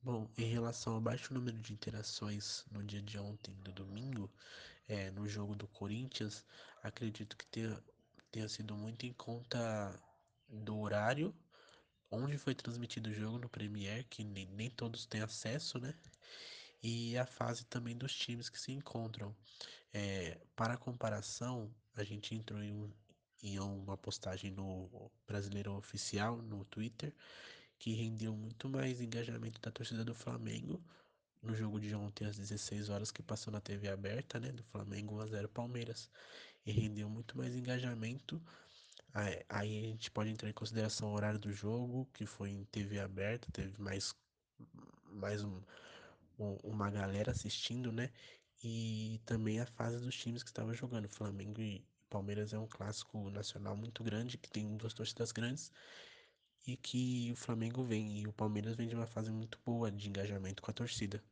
Bom, em relação ao baixo número de interações no dia de ontem, do domingo, é, no jogo do Corinthians, acredito que tenha, tenha sido muito em conta do horário, onde foi transmitido o jogo no Premiere, que nem, nem todos têm acesso, né? E a fase também dos times que se encontram. É, para comparação, a gente entrou em, um, em uma postagem no Brasileiro Oficial, no Twitter, que rendeu muito mais engajamento da torcida do Flamengo no jogo de ontem às 16 horas que passou na TV aberta, né, do Flamengo 1 a 0 Palmeiras, e rendeu muito mais engajamento. Aí, aí a gente pode entrar em consideração o horário do jogo, que foi em TV aberta, teve mais mais um, um, uma galera assistindo, né? E também a fase dos times que estavam jogando. Flamengo e Palmeiras é um clássico nacional muito grande, que tem duas torcidas grandes e que o Flamengo vem e o Palmeiras vem de uma fase muito boa de engajamento com a torcida.